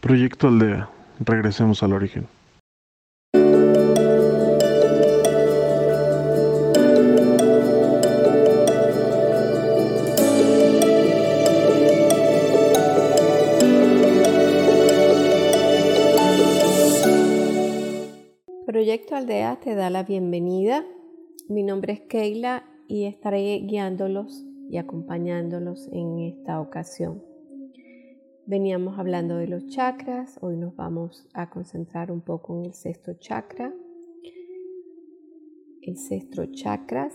Proyecto Aldea. Regresemos al origen. Proyecto Aldea te da la bienvenida. Mi nombre es Keila y estaré guiándolos y acompañándolos en esta ocasión. Veníamos hablando de los chakras, hoy nos vamos a concentrar un poco en el sexto chakra. El sexto chakra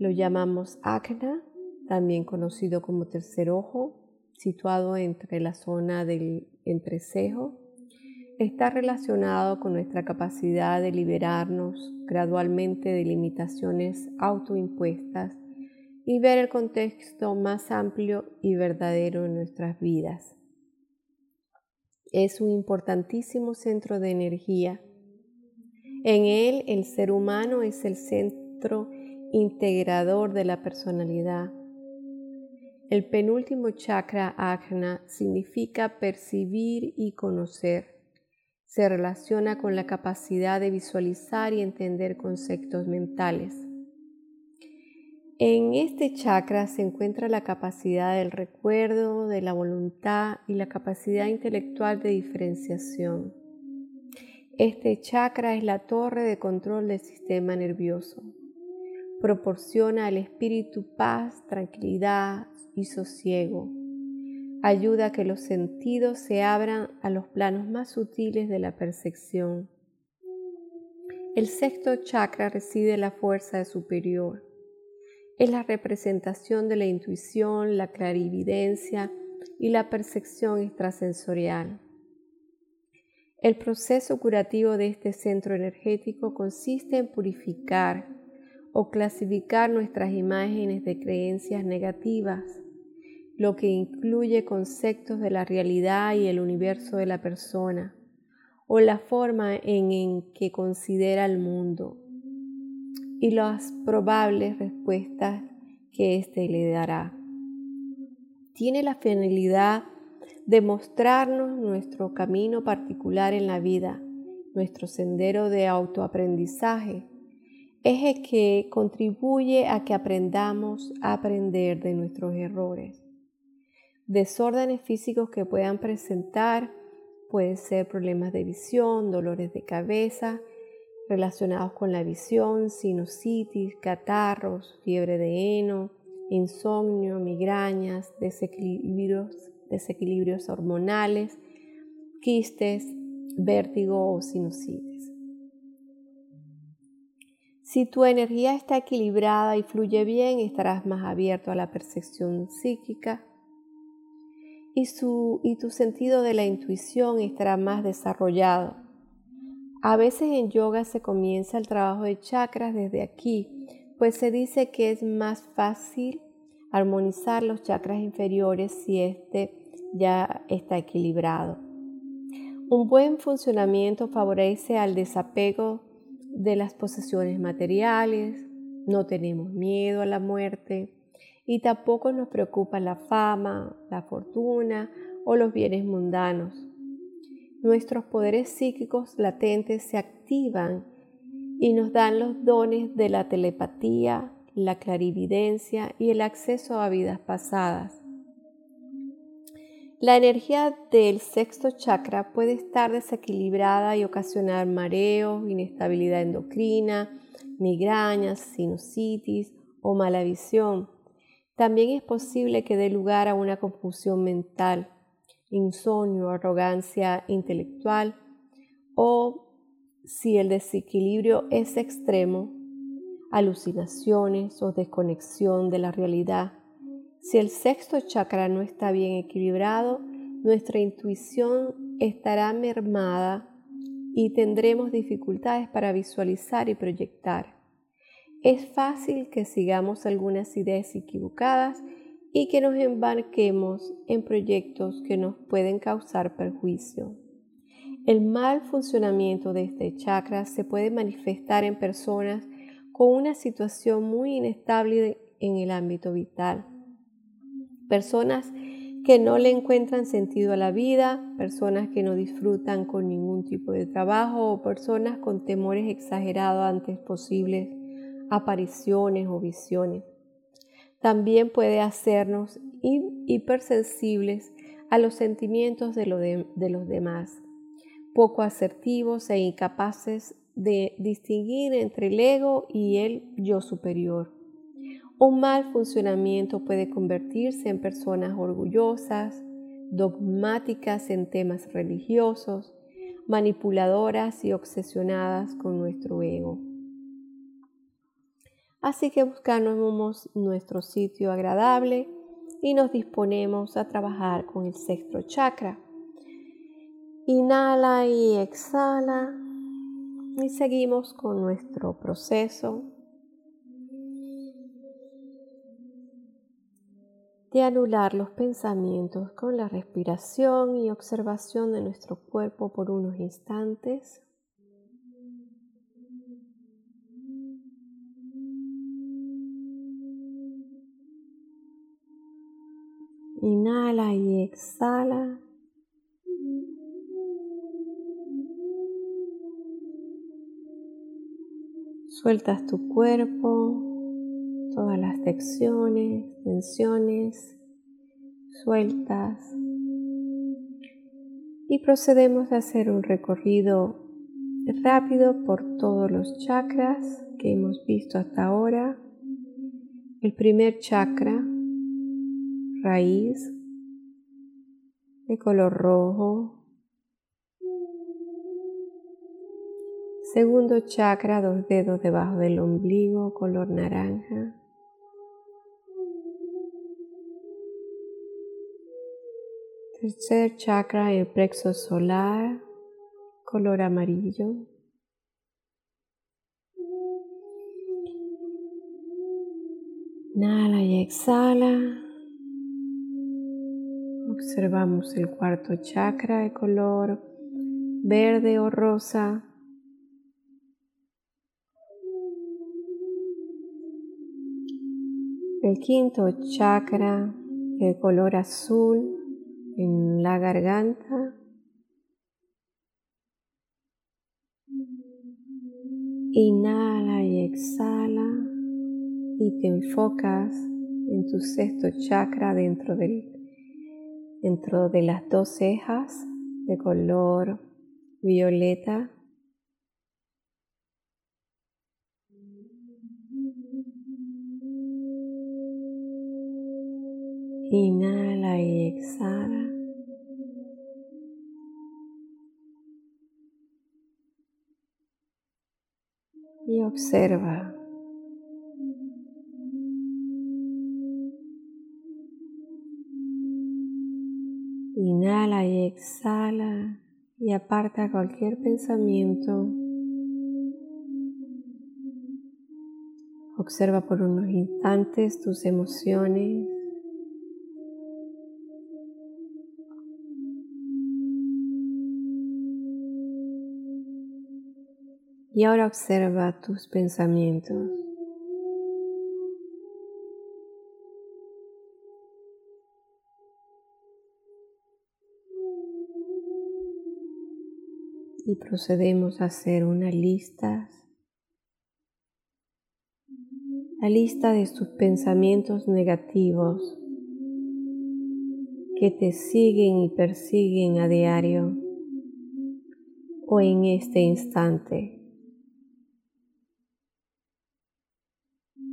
lo llamamos Ajna, también conocido como tercer ojo, situado entre la zona del entrecejo. Está relacionado con nuestra capacidad de liberarnos gradualmente de limitaciones autoimpuestas y ver el contexto más amplio y verdadero en nuestras vidas. Es un importantísimo centro de energía. En él el ser humano es el centro integrador de la personalidad. El penúltimo chakra ajna significa percibir y conocer. Se relaciona con la capacidad de visualizar y entender conceptos mentales. En este chakra se encuentra la capacidad del recuerdo, de la voluntad y la capacidad intelectual de diferenciación. Este chakra es la torre de control del sistema nervioso. Proporciona al espíritu paz, tranquilidad y sosiego. Ayuda a que los sentidos se abran a los planos más sutiles de la percepción. El sexto chakra reside la fuerza superior es la representación de la intuición, la clarividencia y la percepción extrasensorial. El proceso curativo de este centro energético consiste en purificar o clasificar nuestras imágenes de creencias negativas, lo que incluye conceptos de la realidad y el universo de la persona, o la forma en, en que considera el mundo y las probables respuestas que éste le dará. Tiene la finalidad de mostrarnos nuestro camino particular en la vida, nuestro sendero de autoaprendizaje, eje que contribuye a que aprendamos a aprender de nuestros errores. Desórdenes físicos que puedan presentar pueden ser problemas de visión, dolores de cabeza, relacionados con la visión, sinusitis, catarros, fiebre de heno, insomnio, migrañas, desequilibrios, hormonales, quistes, vértigo o sinusitis. Si tu energía está equilibrada y fluye bien, estarás más abierto a la percepción psíquica y tu sentido de la intuición estará más desarrollado a veces en yoga se comienza el trabajo de chakras desde aquí, pues se dice que es más fácil armonizar los chakras inferiores si éste ya está equilibrado. Un buen funcionamiento favorece al desapego de las posesiones materiales, no tenemos miedo a la muerte y tampoco nos preocupa la fama, la fortuna o los bienes mundanos nuestros poderes psíquicos latentes se activan y nos dan los dones de la telepatía, la clarividencia y el acceso a vidas pasadas. La energía del sexto chakra puede estar desequilibrada y ocasionar mareos, inestabilidad endocrina, migrañas, sinusitis o mala visión. También es posible que dé lugar a una confusión mental insomnio, arrogancia intelectual o si el desequilibrio es extremo, alucinaciones o desconexión de la realidad. Si el sexto chakra no está bien equilibrado, nuestra intuición estará mermada y tendremos dificultades para visualizar y proyectar. Es fácil que sigamos algunas ideas equivocadas y que nos embarquemos en proyectos que nos pueden causar perjuicio. El mal funcionamiento de este chakra se puede manifestar en personas con una situación muy inestable en el ámbito vital. Personas que no le encuentran sentido a la vida, personas que no disfrutan con ningún tipo de trabajo o personas con temores exagerados ante posibles apariciones o visiones. También puede hacernos hipersensibles a los sentimientos de, de los demás, poco asertivos e incapaces de distinguir entre el ego y el yo superior. Un mal funcionamiento puede convertirse en personas orgullosas, dogmáticas en temas religiosos, manipuladoras y obsesionadas con nuestro ego. Así que buscamos nuestro sitio agradable y nos disponemos a trabajar con el sexto chakra. Inhala y exhala y seguimos con nuestro proceso de anular los pensamientos con la respiración y observación de nuestro cuerpo por unos instantes. Inhala y exhala. Sueltas tu cuerpo, todas las tensiones, tensiones, sueltas. Y procedemos a hacer un recorrido rápido por todos los chakras que hemos visto hasta ahora. El primer chakra, raíz, de color rojo, Segundo chakra, dos dedos debajo del ombligo, color naranja. Tercer chakra, el plexo solar, color amarillo. Inhala y exhala. Observamos el cuarto chakra de color verde o rosa. el quinto chakra de color azul en la garganta. Inhala y exhala y te enfocas en tu sexto chakra dentro, del, dentro de las dos cejas de color violeta Inhala y exhala. Y observa. Aparta cualquier pensamiento. Observa por unos instantes tus emociones. Y ahora observa tus pensamientos. Y procedemos a hacer una lista, la lista de tus pensamientos negativos que te siguen y persiguen a diario o en este instante.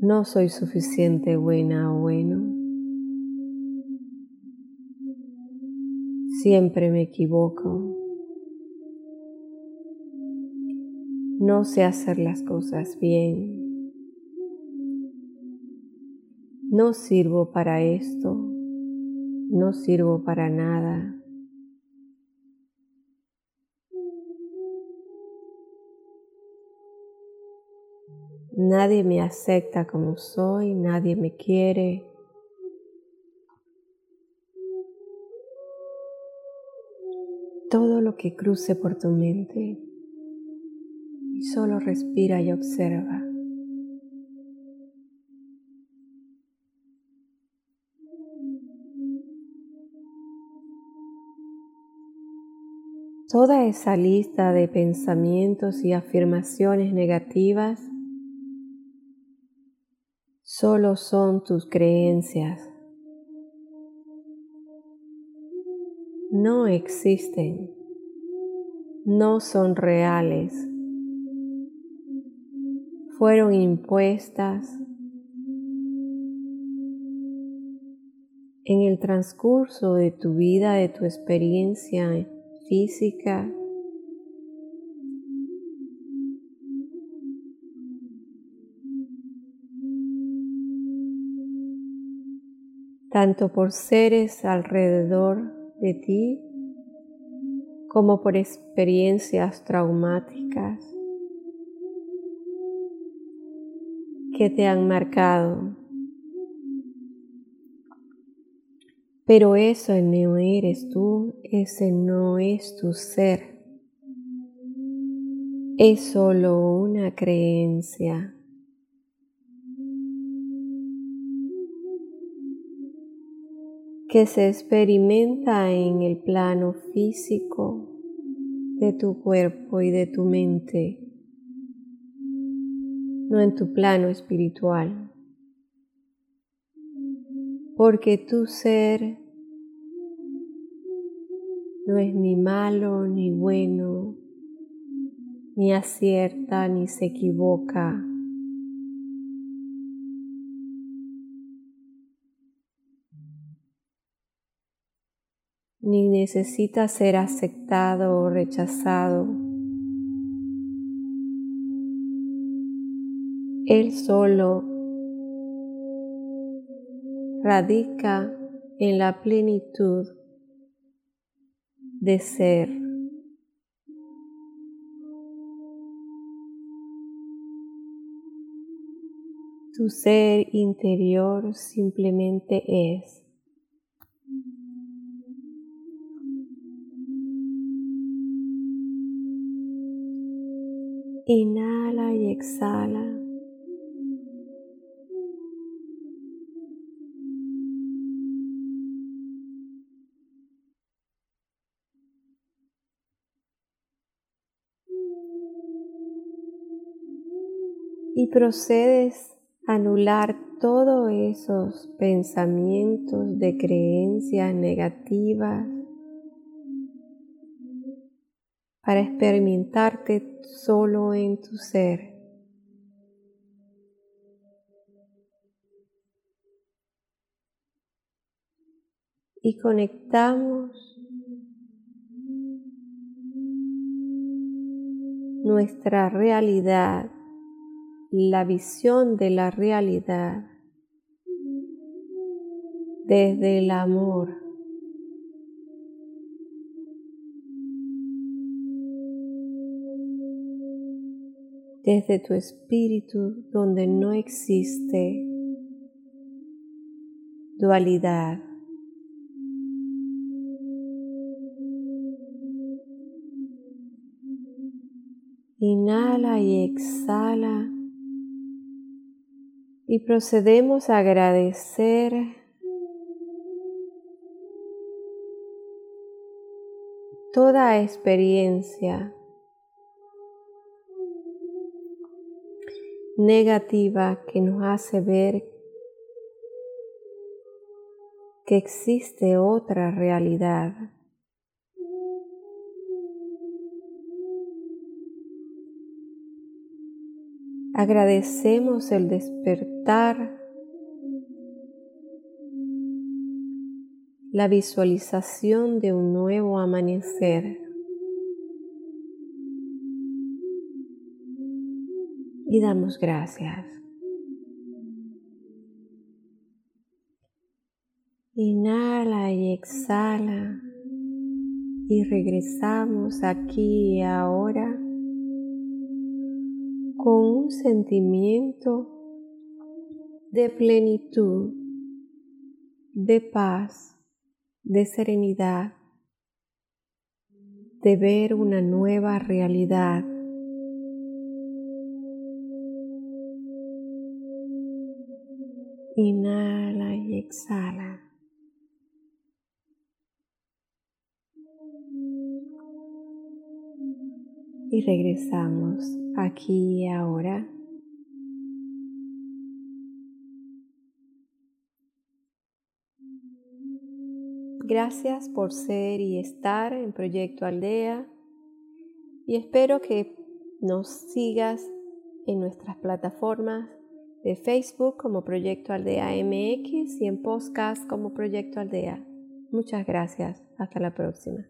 No soy suficiente buena o bueno. Siempre me equivoco. No sé hacer las cosas bien. No sirvo para esto. No sirvo para nada. Nadie me acepta como soy, nadie me quiere. Todo lo que cruce por tu mente y solo respira y observa. Toda esa lista de pensamientos y afirmaciones negativas solo son tus creencias. No existen. No son reales fueron impuestas en el transcurso de tu vida, de tu experiencia física, tanto por seres alrededor de ti como por experiencias traumáticas que te han marcado. Pero eso no eres tú, ese no es tu ser. Es solo una creencia. que se experimenta en el plano físico de tu cuerpo y de tu mente, no en tu plano espiritual. Porque tu ser no es ni malo ni bueno, ni acierta ni se equivoca. ni necesita ser aceptado o rechazado. Él solo radica en la plenitud de ser. Tu ser interior simplemente es. Inhala y exhala. Y procedes a anular todos esos pensamientos de creencias negativas para experimentarte solo en tu ser. Y conectamos nuestra realidad, la visión de la realidad desde el amor. desde tu espíritu donde no existe dualidad. Inhala y exhala y procedemos a agradecer toda experiencia negativa que nos hace ver que existe otra realidad. Agradecemos el despertar, la visualización de un nuevo amanecer. y damos gracias. Inhala y exhala y regresamos aquí y ahora con un sentimiento de plenitud, de paz, de serenidad, de ver una nueva realidad Inhala y exhala. Y regresamos aquí y ahora. Gracias por ser y estar en Proyecto Aldea y espero que nos sigas en nuestras plataformas de Facebook como Proyecto Aldea MX y en podcast como Proyecto Aldea. Muchas gracias. Hasta la próxima.